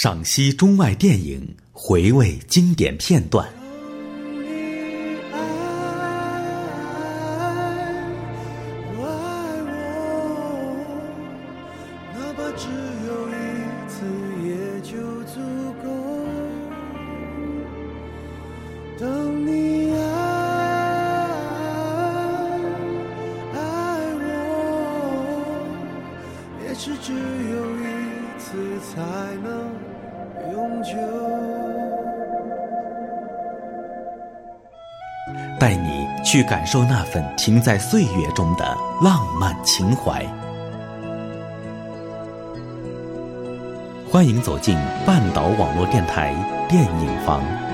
赏析中外电影，回味经典片段。等你爱爱我。哪怕只有一次，也就足够。等你爱爱我。也是只有一次才能。带你去感受那份停在岁月中的浪漫情怀。欢迎走进半岛网络电台电影房。